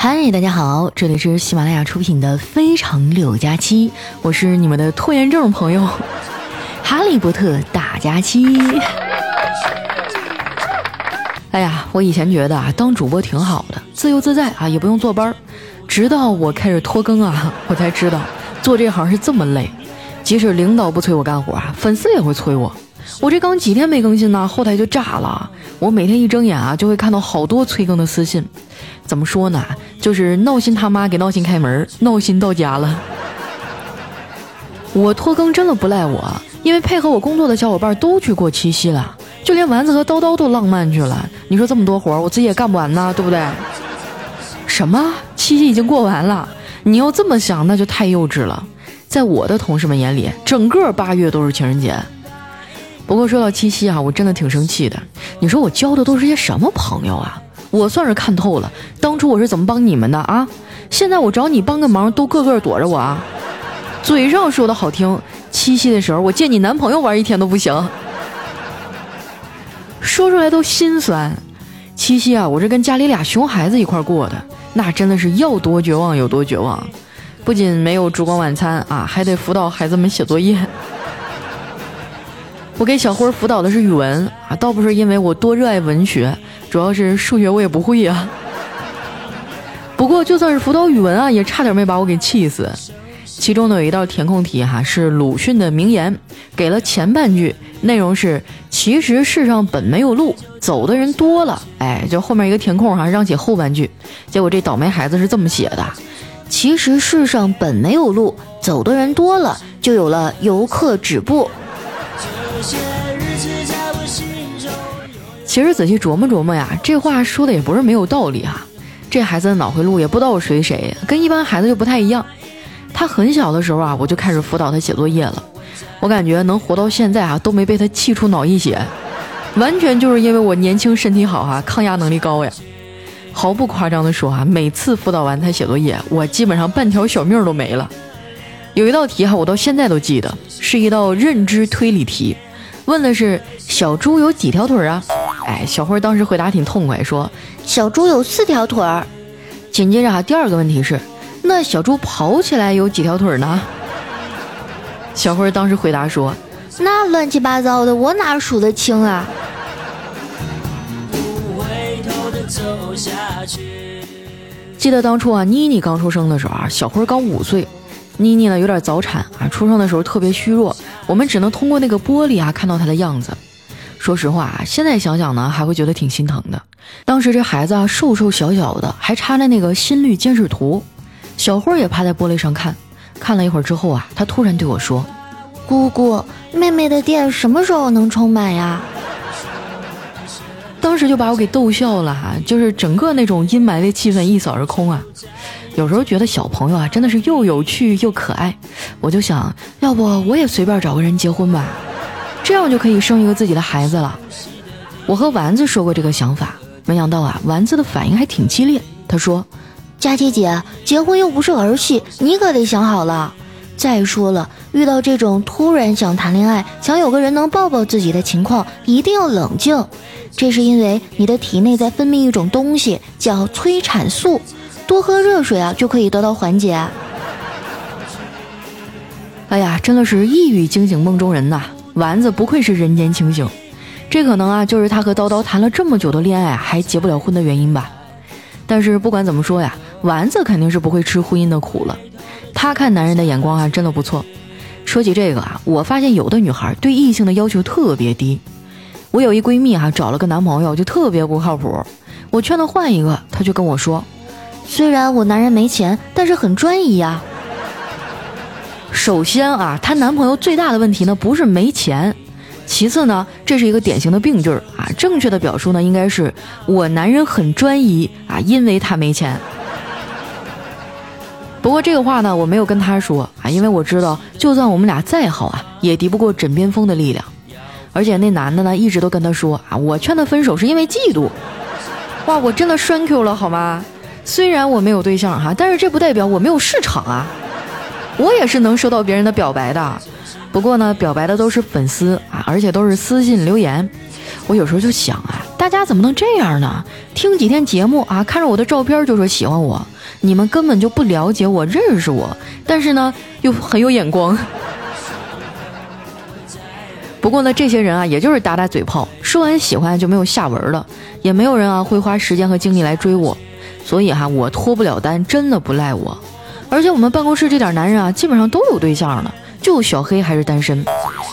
嗨，大家好，这里是喜马拉雅出品的《非常六加七》，我是你们的拖延症朋友 哈利波特大假期。哎呀，我以前觉得啊，当主播挺好的，自由自在啊，也不用坐班儿。直到我开始拖更啊，我才知道做这行是这么累。即使领导不催我干活啊，粉丝也会催我。我这刚几天没更新呢，后台就炸了。我每天一睁眼啊，就会看到好多催更的私信。怎么说呢？就是闹心他妈给闹心开门，闹心到家了。我拖更真的不赖我，因为配合我工作的小伙伴都去过七夕了，就连丸子和叨叨都浪漫去了。你说这么多活，我自己也干不完呐，对不对？什么？七夕已经过完了？你要这么想，那就太幼稚了。在我的同事们眼里，整个八月都是情人节。不过说到七夕啊，我真的挺生气的。你说我交的都是些什么朋友啊？我算是看透了，当初我是怎么帮你们的啊？现在我找你帮个忙，都个个躲着我啊！嘴上说的好听，七夕的时候我借你男朋友玩一天都不行，说出来都心酸。七夕啊，我是跟家里俩熊孩子一块过的，那真的是要多绝望有多绝望。不仅没有烛光晚餐啊，还得辅导孩子们写作业。我给小辉辅导的是语文啊，倒不是因为我多热爱文学。主要是数学我也不会呀，不过就算是辅导语文啊，也差点没把我给气死。其中呢有一道填空题哈，是鲁迅的名言，给了前半句，内容是其实世上本没有路，走的人多了。哎，就后面一个填空哈，让写后半句。结果这倒霉孩子是这么写的：其实世上本没有路，走的人多了，就有了游客止步。其实仔细琢磨琢磨呀，这话说的也不是没有道理哈。这孩子的脑回路也不知道随谁，跟一般孩子就不太一样。他很小的时候啊，我就开始辅导他写作业了。我感觉能活到现在啊，都没被他气出脑溢血，完全就是因为我年轻身体好哈，抗压能力高呀。毫不夸张的说啊，每次辅导完他写作业，我基本上半条小命都没了。有一道题哈，我到现在都记得，是一道认知推理题，问的是小猪有几条腿啊？哎，小辉当时回答挺痛快，说：“小猪有四条腿儿。”紧接着哈，第二个问题是：“那小猪跑起来有几条腿呢？”小辉当时回答说：“那乱七八糟的，我哪数得清啊？”记得当初啊，妮妮刚出生的时候啊，小辉刚五岁，妮妮呢有点早产啊，出生的时候特别虚弱，我们只能通过那个玻璃啊看到她的样子。说实话啊，现在想想呢，还会觉得挺心疼的。当时这孩子啊，瘦瘦小小的，还插着那个心率监视图。小慧也趴在玻璃上看，看了一会儿之后啊，她突然对我说：“姑姑，妹妹的电什么时候能充满呀？”当时就把我给逗笑了哈，就是整个那种阴霾的气氛一扫而空啊。有时候觉得小朋友啊，真的是又有趣又可爱。我就想，要不我也随便找个人结婚吧。这样就可以生一个自己的孩子了。我和丸子说过这个想法，没想到啊，丸子的反应还挺激烈。他说：“佳琪姐，结婚又不是儿戏，你可得想好了。再说了，遇到这种突然想谈恋爱、想有个人能抱抱自己的情况，一定要冷静。这是因为你的体内在分泌一种东西，叫催产素，多喝热水啊，就可以得到缓解。”哎呀，真的是一语惊醒梦中人呐！丸子不愧是人间清醒，这可能啊就是他和叨叨谈了这么久的恋爱还结不了婚的原因吧。但是不管怎么说呀，丸子肯定是不会吃婚姻的苦了。他看男人的眼光啊真的不错。说起这个啊，我发现有的女孩对异性的要求特别低。我有一闺蜜哈找了个男朋友就特别不靠谱，我劝她换一个，她就跟我说，虽然我男人没钱，但是很专一呀。首先啊，她男朋友最大的问题呢不是没钱，其次呢，这是一个典型的病句儿啊。正确的表述呢应该是我男人很专一啊，因为他没钱。不过这个话呢我没有跟他说啊，因为我知道就算我们俩再好啊，也敌不过枕边风的力量。而且那男的呢一直都跟他说啊，我劝他分手是因为嫉妒。哇，我真的栓 Q 了好吗？虽然我没有对象哈，但是这不代表我没有市场啊。我也是能收到别人的表白的，不过呢，表白的都是粉丝啊，而且都是私信留言。我有时候就想啊，大家怎么能这样呢？听几天节目啊，看着我的照片就说喜欢我，你们根本就不了解我，认识我，但是呢又很有眼光。不过呢，这些人啊，也就是打打嘴炮，说完喜欢就没有下文了，也没有人啊会花时间和精力来追我，所以哈，我脱不了单，真的不赖我。而且我们办公室这点男人啊，基本上都有对象了，就小黑还是单身。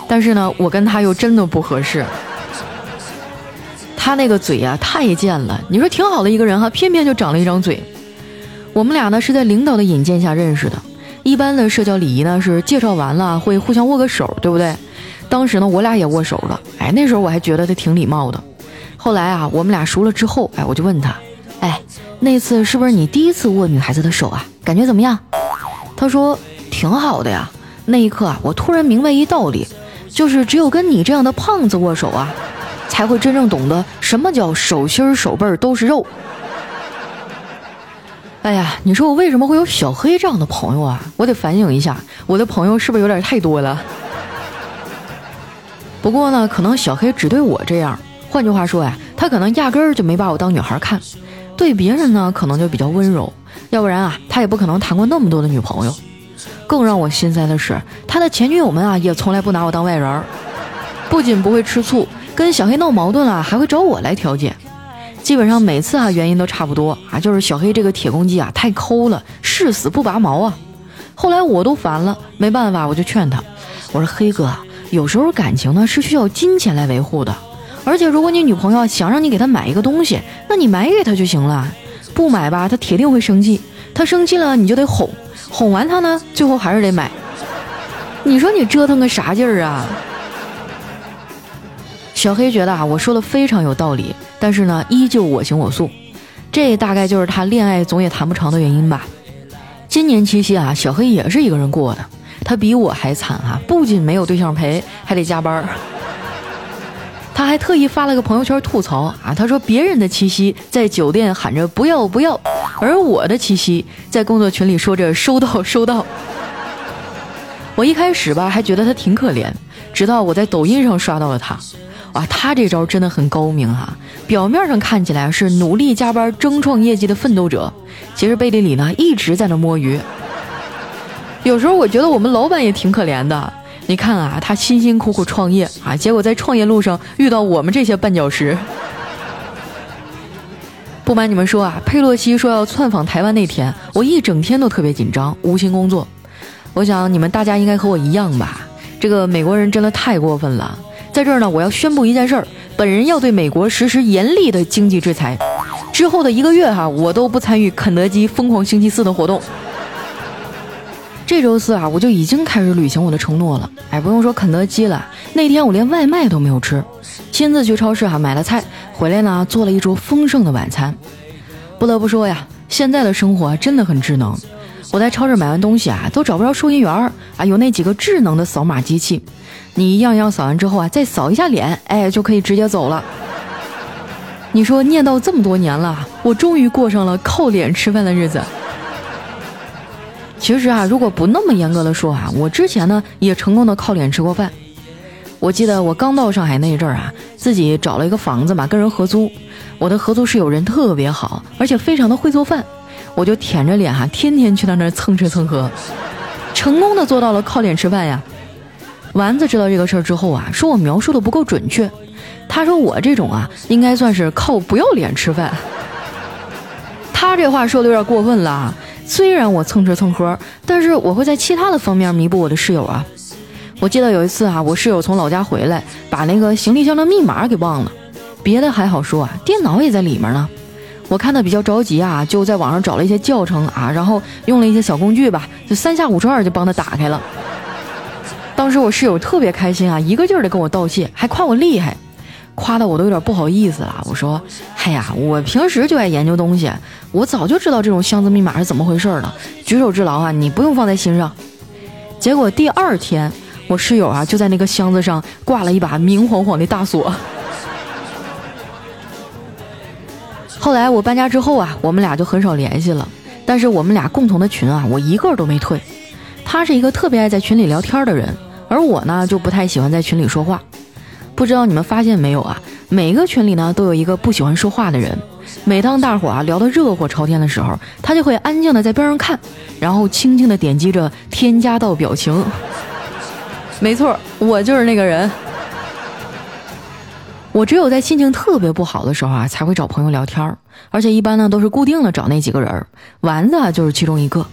但是呢，我跟他又真的不合适。他那个嘴呀太贱了，你说挺好的一个人哈，偏偏就长了一张嘴。我们俩呢是在领导的引荐下认识的，一般的社交礼仪呢是介绍完了会互相握个手，对不对？当时呢我俩也握手了，哎，那时候我还觉得他挺礼貌的。后来啊我们俩熟了之后，哎，我就问他，哎，那次是不是你第一次握女孩子的手啊？感觉怎么样？他说挺好的呀。那一刻啊我突然明白一道理，就是只有跟你这样的胖子握手啊。才会真正懂得什么叫手心手背都是肉。哎呀，你说我为什么会有小黑这样的朋友啊？我得反省一下，我的朋友是不是有点太多了？不过呢，可能小黑只对我这样。换句话说呀，他可能压根儿就没把我当女孩看。对别人呢，可能就比较温柔。要不然啊，他也不可能谈过那么多的女朋友。更让我心塞的是，他的前女友们啊，也从来不拿我当外人儿。不仅不会吃醋。跟小黑闹矛盾了，还会找我来调解。基本上每次啊，原因都差不多啊，就是小黑这个铁公鸡啊太抠了，誓死不拔毛啊。后来我都烦了，没办法，我就劝他，我说黑哥，有时候感情呢是需要金钱来维护的，而且如果你女朋友想让你给她买一个东西，那你买给她就行了，不买吧，他铁定会生气，他生气了你就得哄，哄完他呢，最后还是得买。你说你折腾个啥劲儿啊？小黑觉得啊，我说的非常有道理，但是呢，依旧我行我素，这大概就是他恋爱总也谈不成的原因吧。今年七夕啊，小黑也是一个人过的，他比我还惨啊，不仅没有对象陪，还得加班。他还特意发了个朋友圈吐槽啊，他说别人的七夕在酒店喊着不要不要，而我的七夕在工作群里说着 收到收到。我一开始吧还觉得他挺可怜，直到我在抖音上刷到了他。哇，他这招真的很高明哈！表面上看起来是努力加班争创业绩的奋斗者，其实背地里呢一直在那摸鱼。有时候我觉得我们老板也挺可怜的，你看啊，他辛辛苦苦创业啊，结果在创业路上遇到我们这些绊脚石。不瞒你们说啊，佩洛西说要窜访台湾那天，我一整天都特别紧张，无心工作。我想你们大家应该和我一样吧？这个美国人真的太过分了。在这儿呢，我要宣布一件事儿，本人要对美国实施严厉的经济制裁。之后的一个月哈，我都不参与肯德基疯狂星期四的活动。这周四啊，我就已经开始履行我的承诺了。哎，不用说肯德基了，那天我连外卖都没有吃，亲自去超市哈买了菜，回来呢做了一桌丰盛的晚餐。不得不说呀，现在的生活真的很智能。我在超市买完东西啊，都找不着收银员儿啊，有那几个智能的扫码机器。你一样一样扫完之后啊，再扫一下脸，哎，就可以直接走了。你说念叨这么多年了，我终于过上了靠脸吃饭的日子。其实啊，如果不那么严格的说啊，我之前呢也成功的靠脸吃过饭。我记得我刚到上海那一阵儿啊，自己找了一个房子嘛，跟人合租。我的合租室友人特别好，而且非常的会做饭，我就舔着脸哈，天天去他那儿蹭吃蹭喝，成功的做到了靠脸吃饭呀。丸子知道这个事儿之后啊，说我描述的不够准确。他说我这种啊，应该算是靠不要脸吃饭。他这话说的有点过分了。虽然我蹭吃蹭喝，但是我会在其他的方面弥补我的室友啊。我记得有一次啊，我室友从老家回来，把那个行李箱的密码给忘了。别的还好说啊，电脑也在里面呢。我看他比较着急啊，就在网上找了一些教程啊，然后用了一些小工具吧，就三下五除二就帮他打开了。当时我室友特别开心啊，一个劲儿的跟我道谢，还夸我厉害，夸的我都有点不好意思了。我说：“哎呀，我平时就爱研究东西，我早就知道这种箱子密码是怎么回事了，举手之劳啊，你不用放在心上。”结果第二天，我室友啊就在那个箱子上挂了一把明晃晃的大锁。后来我搬家之后啊，我们俩就很少联系了，但是我们俩共同的群啊，我一个都没退。他是一个特别爱在群里聊天的人。而我呢，就不太喜欢在群里说话。不知道你们发现没有啊？每个群里呢都有一个不喜欢说话的人。每当大伙啊聊得热火朝天的时候，他就会安静的在边上看，然后轻轻的点击着添加到表情。没错，我就是那个人。我只有在心情特别不好的时候啊，才会找朋友聊天而且一般呢都是固定的找那几个人，丸子啊就是其中一个。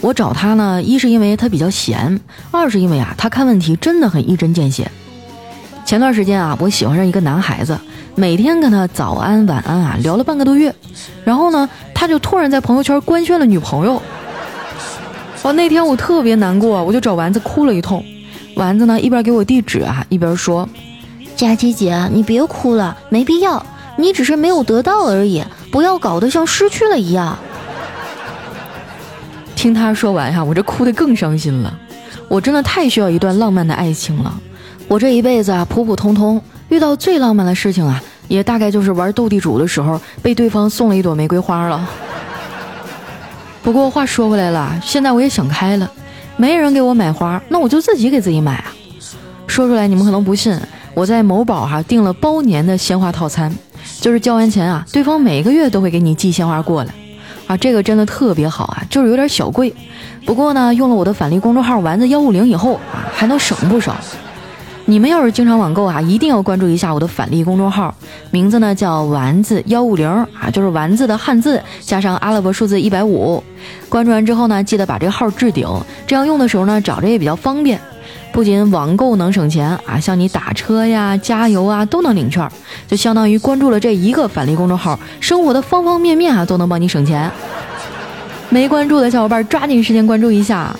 我找他呢，一是因为他比较闲，二是因为啊他看问题真的很一针见血。前段时间啊，我喜欢上一个男孩子，每天跟他早安晚安啊聊了半个多月，然后呢他就突然在朋友圈官宣了女朋友。哦，那天我特别难过，我就找丸子哭了一通。丸子呢一边给我地址啊，一边说。佳琪姐，你别哭了，没必要，你只是没有得到而已，不要搞得像失去了一样。听他说完哈，我这哭得更伤心了。我真的太需要一段浪漫的爱情了。我这一辈子啊，普普通通，遇到最浪漫的事情啊，也大概就是玩斗地主的时候被对方送了一朵玫瑰花了。不过话说回来了，现在我也想开了，没人给我买花，那我就自己给自己买啊。说出来你们可能不信。我在某宝哈订了包年的鲜花套餐，就是交完钱啊，对方每个月都会给你寄鲜花过来，啊，这个真的特别好啊，就是有点小贵，不过呢，用了我的返利公众号丸子幺五零以后啊，还能省不少。你们要是经常网购啊，一定要关注一下我的返利公众号，名字呢叫丸子幺五零啊，就是丸子的汉字加上阿拉伯数字一百五。关注完之后呢，记得把这个号置顶，这样用的时候呢，找着也比较方便。不仅网购能省钱啊，像你打车呀、加油啊都能领券，就相当于关注了这一个返利公众号，生活的方方面面啊都能帮你省钱。没关注的小伙伴抓紧时间关注一下。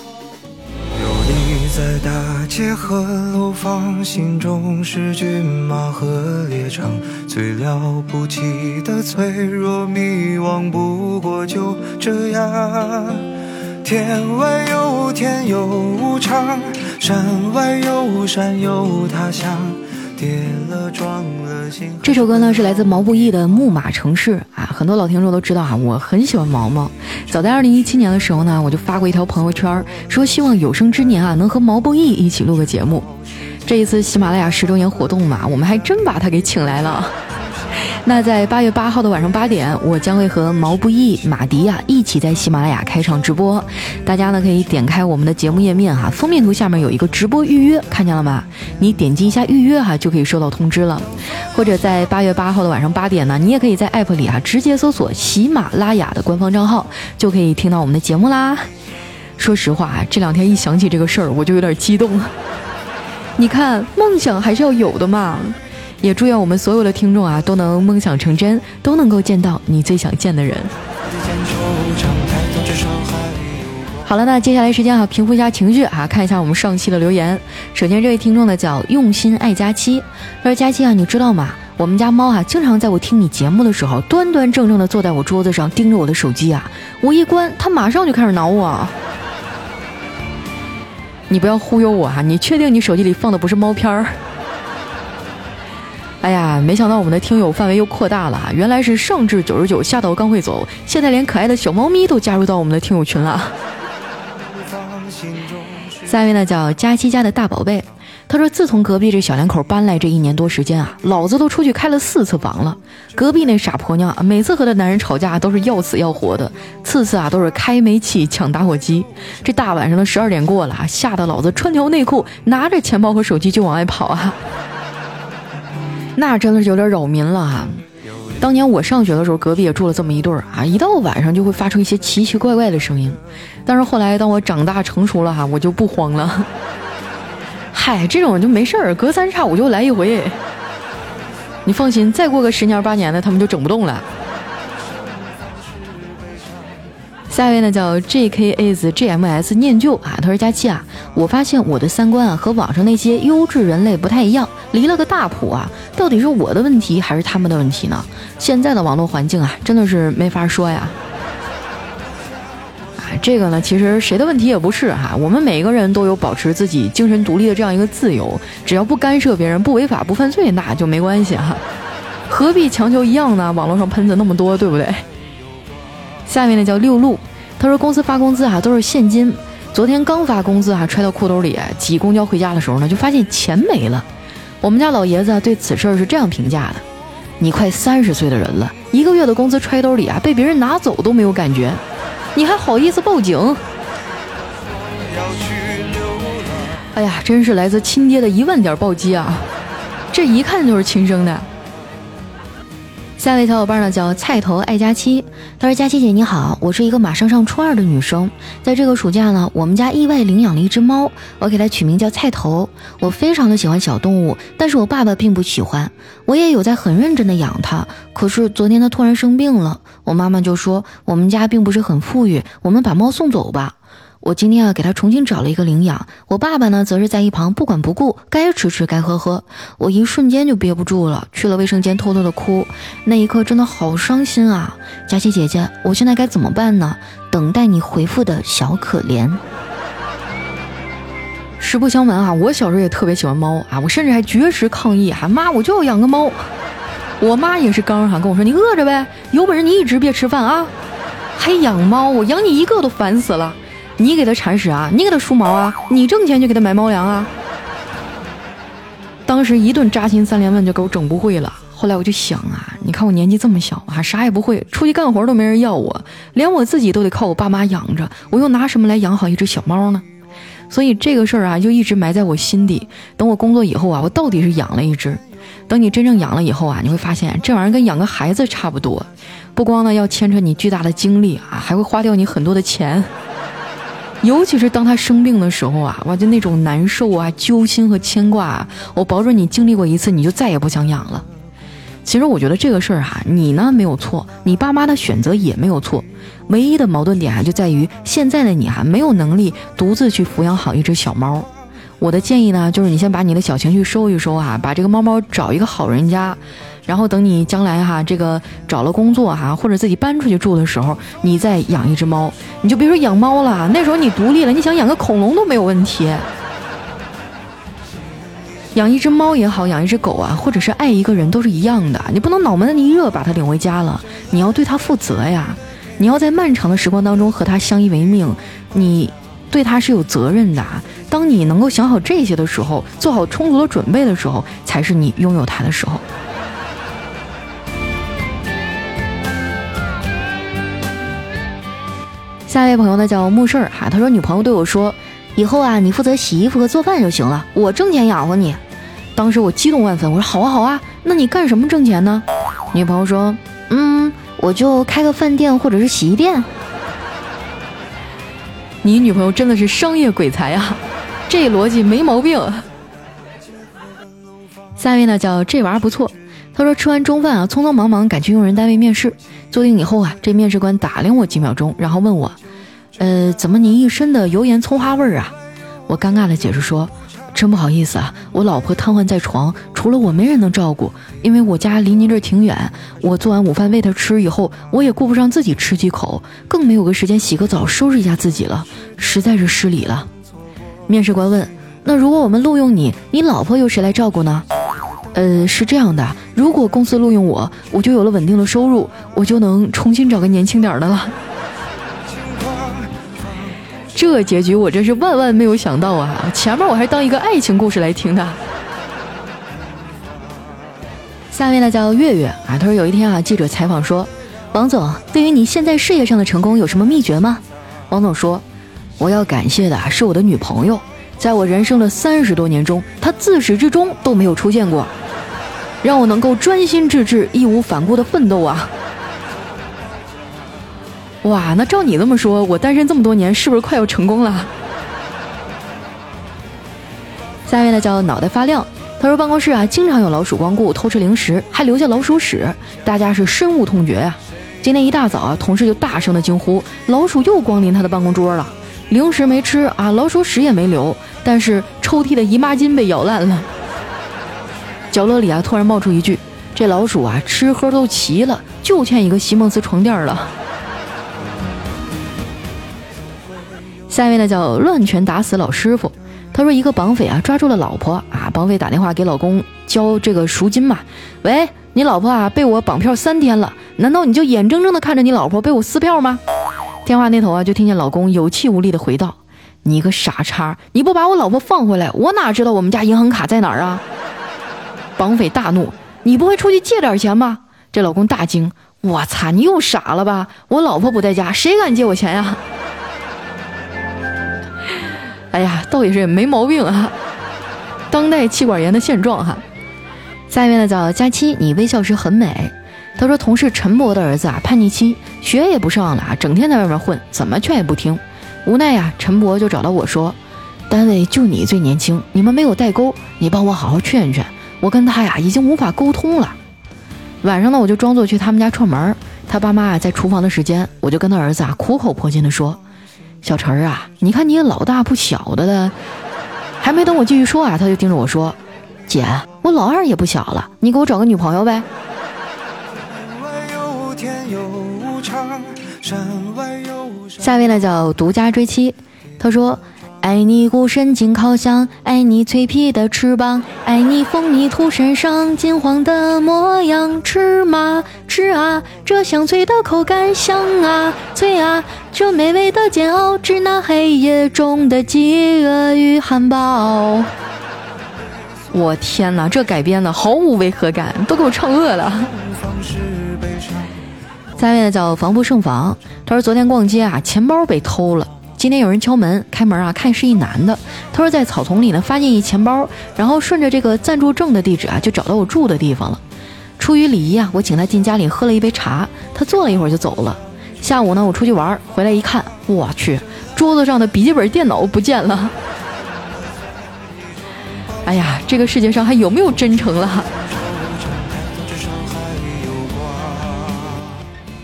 大街和楼房，心中是骏马和猎场，最了不起的脆弱迷惘，不过就这样。天外有天有无常。山外有山有他乡，这首歌呢是来自毛不易的《木马城市》啊，很多老听众都知道啊，我很喜欢毛毛。早在二零一七年的时候呢，我就发过一条朋友圈，说希望有生之年啊能和毛不易一起录个节目。这一次喜马拉雅十周年活动嘛，我们还真把他给请来了。那在八月八号的晚上八点，我将会和毛不易、马迪亚一起在喜马拉雅开场直播。大家呢可以点开我们的节目页面哈，封面图下面有一个直播预约，看见了吗？你点击一下预约哈，就可以收到通知了。或者在八月八号的晚上八点呢，你也可以在 APP 里啊直接搜索喜马拉雅的官方账号，就可以听到我们的节目啦。说实话，这两天一想起这个事儿，我就有点激动。你看，梦想还是要有的嘛。也祝愿我们所有的听众啊，都能梦想成真，都能够见到你最想见的人。好了，那接下来时间啊，平复一下情绪啊，看一下我们上期的留言。首先，这位听众呢叫用心爱佳期，他说：“佳期啊，你知道吗？我们家猫啊，经常在我听你节目的时候，端端正正的坐在我桌子上，盯着我的手机啊。我一关，它马上就开始挠我。你不要忽悠我哈，你确定你手机里放的不是猫片儿？”哎呀，没想到我们的听友范围又扩大了，原来是上至九十九，下到刚会走，现在连可爱的小猫咪都加入到我们的听友群了。下一位呢叫佳期家的大宝贝，他说自从隔壁这小两口搬来这一年多时间啊，老子都出去开了四次房了。隔壁那傻婆娘啊每次和她男人吵架都是要死要活的，次次啊都是开煤气抢打火机。这大晚上的十二点过了，吓得老子穿条内裤，拿着钱包和手机就往外跑啊。那真的是有点扰民了哈。当年我上学的时候，隔壁也住了这么一对儿啊，一到晚上就会发出一些奇奇怪怪的声音。但是后来当我长大成熟了哈，我就不慌了。嗨，这种就没事儿，隔三差五就来一回。你放心，再过个十年八年的，他们就整不动了。下一位呢叫 J K is G M S 念旧啊，他说佳期啊，我发现我的三观啊和网上那些优质人类不太一样，离了个大谱啊，到底是我的问题还是他们的问题呢？现在的网络环境啊，真的是没法说呀。啊，这个呢，其实谁的问题也不是哈，我们每个人都有保持自己精神独立的这样一个自由，只要不干涉别人，不违法不犯罪，那就没关系哈，何必强求一样呢？网络上喷子那么多，对不对？下面呢叫六路，他说公司发工资啊都是现金，昨天刚发工资啊揣到裤兜里，挤公交回家的时候呢就发现钱没了，我们家老爷子对此事儿是这样评价的：你快三十岁的人了，一个月的工资揣兜里啊，被别人拿走都没有感觉，你还好意思报警？哎呀，真是来自亲爹的一万点暴击啊！这一看就是亲生的。下一位小伙伴呢叫菜头爱佳期，他说：“佳期姐你好，我是一个马上上初二的女生，在这个暑假呢，我们家意外领养了一只猫，我给它取名叫菜头。我非常的喜欢小动物，但是我爸爸并不喜欢，我也有在很认真的养它。可是昨天它突然生病了，我妈妈就说我们家并不是很富裕，我们把猫送走吧。”我今天啊，给他重新找了一个领养。我爸爸呢，则是在一旁不管不顾，该吃吃，该喝喝。我一瞬间就憋不住了，去了卫生间偷偷的哭。那一刻真的好伤心啊！佳琪姐姐，我现在该怎么办呢？等待你回复的小可怜。实不相瞒啊，我小时候也特别喜欢猫啊，我甚至还绝食抗议，喊妈，我就要养个猫。我妈也是刚哈跟我说，你饿着呗，有本事你一直别吃饭啊，还养猫，我养你一个都烦死了。你给它铲屎啊！你给它梳毛啊！你挣钱就给它买猫粮啊！当时一顿扎心三连问就给我整不会了。后来我就想啊，你看我年纪这么小啊，啥也不会，出去干活都没人要我，连我自己都得靠我爸妈养着，我又拿什么来养好一只小猫呢？所以这个事儿啊，就一直埋在我心底。等我工作以后啊，我到底是养了一只。等你真正养了以后啊，你会发现这玩意儿跟养个孩子差不多，不光呢要牵扯你巨大的精力啊，还会花掉你很多的钱。尤其是当他生病的时候啊，哇，就那种难受啊、揪心和牵挂啊，我保准你经历过一次，你就再也不想养了。其实我觉得这个事儿哈，你呢没有错，你爸妈的选择也没有错，唯一的矛盾点啊就在于现在的你啊没有能力独自去抚养好一只小猫。我的建议呢，就是你先把你的小情绪收一收啊，把这个猫猫找一个好人家。然后等你将来哈，这个找了工作哈，或者自己搬出去住的时候，你再养一只猫，你就别说养猫了，那时候你独立了，你想养个恐龙都没有问题。养一只猫也好，养一只狗啊，或者是爱一个人都是一样的，你不能脑门子一热把它领回家了，你要对它负责呀，你要在漫长的时光当中和它相依为命，你对它是有责任的。当你能够想好这些的时候，做好充足的准备的时候，才是你拥有它的时候。下一位朋友呢叫木事儿哈，他说女朋友对我说，以后啊你负责洗衣服和做饭就行了，我挣钱养活你。当时我激动万分，我说好啊好啊，那你干什么挣钱呢？女朋友说，嗯，我就开个饭店或者是洗衣店。你女朋友真的是商业鬼才啊，这逻辑没毛病。下一位呢叫这玩意儿不错，他说吃完中饭啊，匆匆忙忙赶去用人单位面试。坐定以后啊，这面试官打量我几秒钟，然后问我：“呃，怎么你一身的油盐葱花味儿啊？”我尴尬的解释说：“真不好意思啊，我老婆瘫痪在床，除了我没人能照顾。因为我家离您这挺远，我做完午饭喂她吃以后，我也顾不上自己吃几口，更没有个时间洗个澡收拾一下自己了，实在是失礼了。”面试官问：“那如果我们录用你，你老婆由谁来照顾呢？”呃，是这样的，如果公司录用我，我就有了稳定的收入，我就能重新找个年轻点的了。这结局我真是万万没有想到啊！前面我还当一个爱情故事来听的。下面呢叫月月啊，他说有一天啊，记者采访说，王总，对于你现在事业上的成功有什么秘诀吗？王总说，我要感谢的是我的女朋友，在我人生的三十多年中，他自始至终都没有出现过。让我能够专心致志、义无反顾的奋斗啊！哇，那照你这么说，我单身这么多年，是不是快要成功了？下一位呢叫脑袋发亮，他说办公室啊经常有老鼠光顾偷吃零食，还留下老鼠屎，大家是深恶痛绝呀。今天一大早啊，同事就大声的惊呼：老鼠又光临他的办公桌了，零食没吃啊，老鼠屎也没留，但是抽屉的姨妈巾被咬烂了。角落里啊，突然冒出一句：“这老鼠啊，吃喝都齐了，就欠一个席梦思床垫了。”下一位呢，叫乱拳打死老师傅。他说：“一个绑匪啊，抓住了老婆啊，绑匪打电话给老公交这个赎金嘛。喂，你老婆啊，被我绑票三天了，难道你就眼睁睁的看着你老婆被我撕票吗？”电话那头啊，就听见老公有气无力的回道：“你个傻叉，你不把我老婆放回来，我哪知道我们家银行卡在哪儿啊？”绑匪大怒：“你不会出去借点钱吧？”这老公大惊：“我擦，你又傻了吧？我老婆不在家，谁敢借我钱呀？”哎呀，倒也是没毛病啊！当代气管炎的现状哈。下面呢叫佳期，你微笑时很美。他说同事陈博的儿子啊叛逆期，学也不上了啊，整天在外面混，怎么劝也不听。无奈呀，陈博就找到我说，单位就你最年轻，你们没有代沟，你帮我好好劝劝。我跟他呀已经无法沟通了。晚上呢，我就装作去他们家串门，他爸妈啊在厨房的时间，我就跟他儿子啊苦口婆心的说。小陈儿啊，你看你也老大不小的了，还没等我继续说啊，他就盯着我说：“姐，我老二也不小了，你给我找个女朋友呗。”天有无常，什么下一位呢叫独家追妻，他说。爱你股神经烤香，爱你脆皮的翅膀，爱你风泥土身上金黄的模样。吃嘛吃啊，这香脆的口感香啊脆啊，这美味的煎熬，吃那黑夜中的饥饿与汉堡。我天哪，这改编的毫无违和感，都给我唱饿了。下面叫防不胜防，他说昨天逛街啊，钱包被偷了。今天有人敲门，开门啊，看是一男的。他说在草丛里呢，发现一钱包，然后顺着这个暂住证的地址啊，就找到我住的地方了。出于礼仪啊，我请他进家里喝了一杯茶，他坐了一会儿就走了。下午呢，我出去玩，回来一看，我去，桌子上的笔记本电脑不见了。哎呀，这个世界上还有没有真诚了？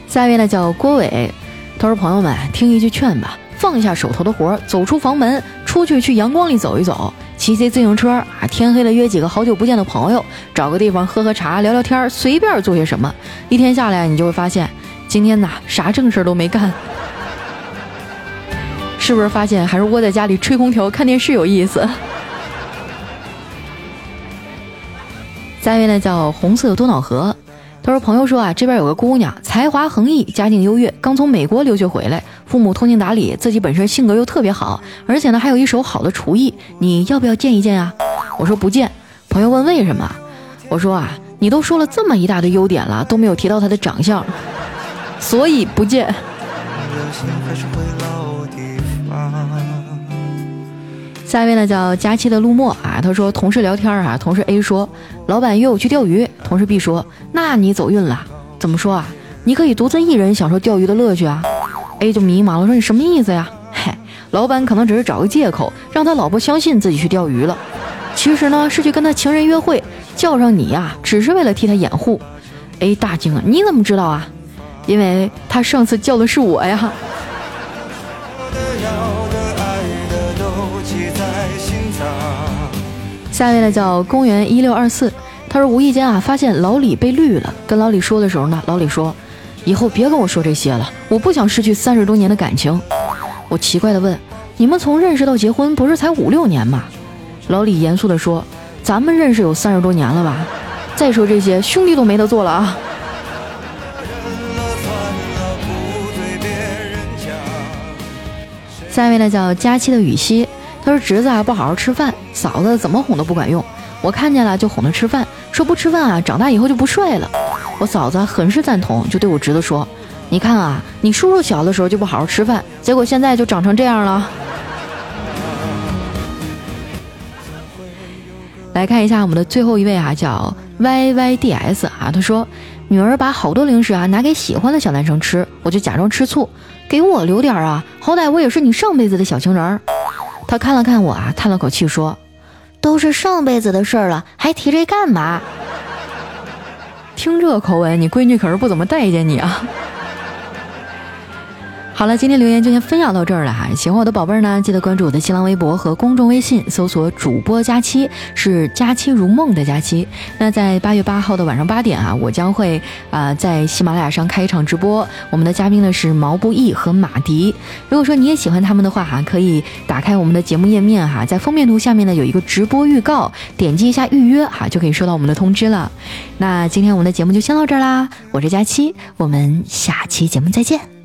下一位呢叫郭伟，他说朋友们听一句劝吧。放下手头的活，走出房门，出去去阳光里走一走，骑骑自行车啊！天黑了约几个好久不见的朋友，找个地方喝喝茶，聊聊天，随便做些什么。一天下来，你就会发现，今天呐，啥正事都没干。是不是发现还是窝在家里吹空调看电视有意思？下一位呢，叫红色多瑙河。他说：“朋友说啊，这边有个姑娘，才华横溢，家境优越，刚从美国留学回来，父母通情达理，自己本身性格又特别好，而且呢还有一手好的厨艺，你要不要见一见啊？”我说不见。朋友问为什么？我说啊，你都说了这么一大堆优点了，都没有提到她的长相，所以不见。下一位呢叫佳期的陆墨啊，他说同事聊天啊，同事 A 说老板约我去钓鱼，同事 B 说那你走运了，怎么说啊？你可以独自一人享受钓鱼的乐趣啊？A 就迷茫了，说你什么意思呀？嘿，老板可能只是找个借口让他老婆相信自己去钓鱼了，其实呢是去跟他情人约会，叫上你呀，只是为了替他掩护。A 大惊啊，你怎么知道啊？因为他上次叫的是我呀。下一位呢叫公园一六二四，他说无意间啊发现老李被绿了，跟老李说的时候呢，老李说，以后别跟我说这些了，我不想失去三十多年的感情。我奇怪的问，你们从认识到结婚不是才五六年吗？老李严肃的说，咱们认识有三十多年了吧？再说这些，兄弟都没得做了啊。下一位呢叫佳期的雨熙。他说：“侄子啊，不好好吃饭，嫂子怎么哄都不管用。我看见了就哄他吃饭，说不吃饭啊，长大以后就不帅了。我嫂子很是赞同，就对我侄子说：‘你看啊，你叔叔小的时候就不好好吃饭，结果现在就长成这样了。’来看一下我们的最后一位啊，叫 Y Y D S 啊，他说：女儿把好多零食啊拿给喜欢的小男生吃，我就假装吃醋，给我留点啊，好歹我也是你上辈子的小情人。”他看了看我啊，叹了口气说：“都是上辈子的事儿了，还提这干嘛？” 听这口吻，你闺女可是不怎么待见你啊。好了，今天留言就先分享到这儿了哈。喜欢我的宝贝儿呢，记得关注我的新浪微博和公众微信，搜索主播佳期，是佳期如梦的佳期。那在八月八号的晚上八点啊，我将会啊在喜马拉雅上开一场直播。我们的嘉宾呢是毛不易和马迪。如果说你也喜欢他们的话哈，可以打开我们的节目页面哈，在封面图下面呢有一个直播预告，点击一下预约哈，就可以收到我们的通知了。那今天我们的节目就先到这儿啦，我是佳期，我们下期节目再见。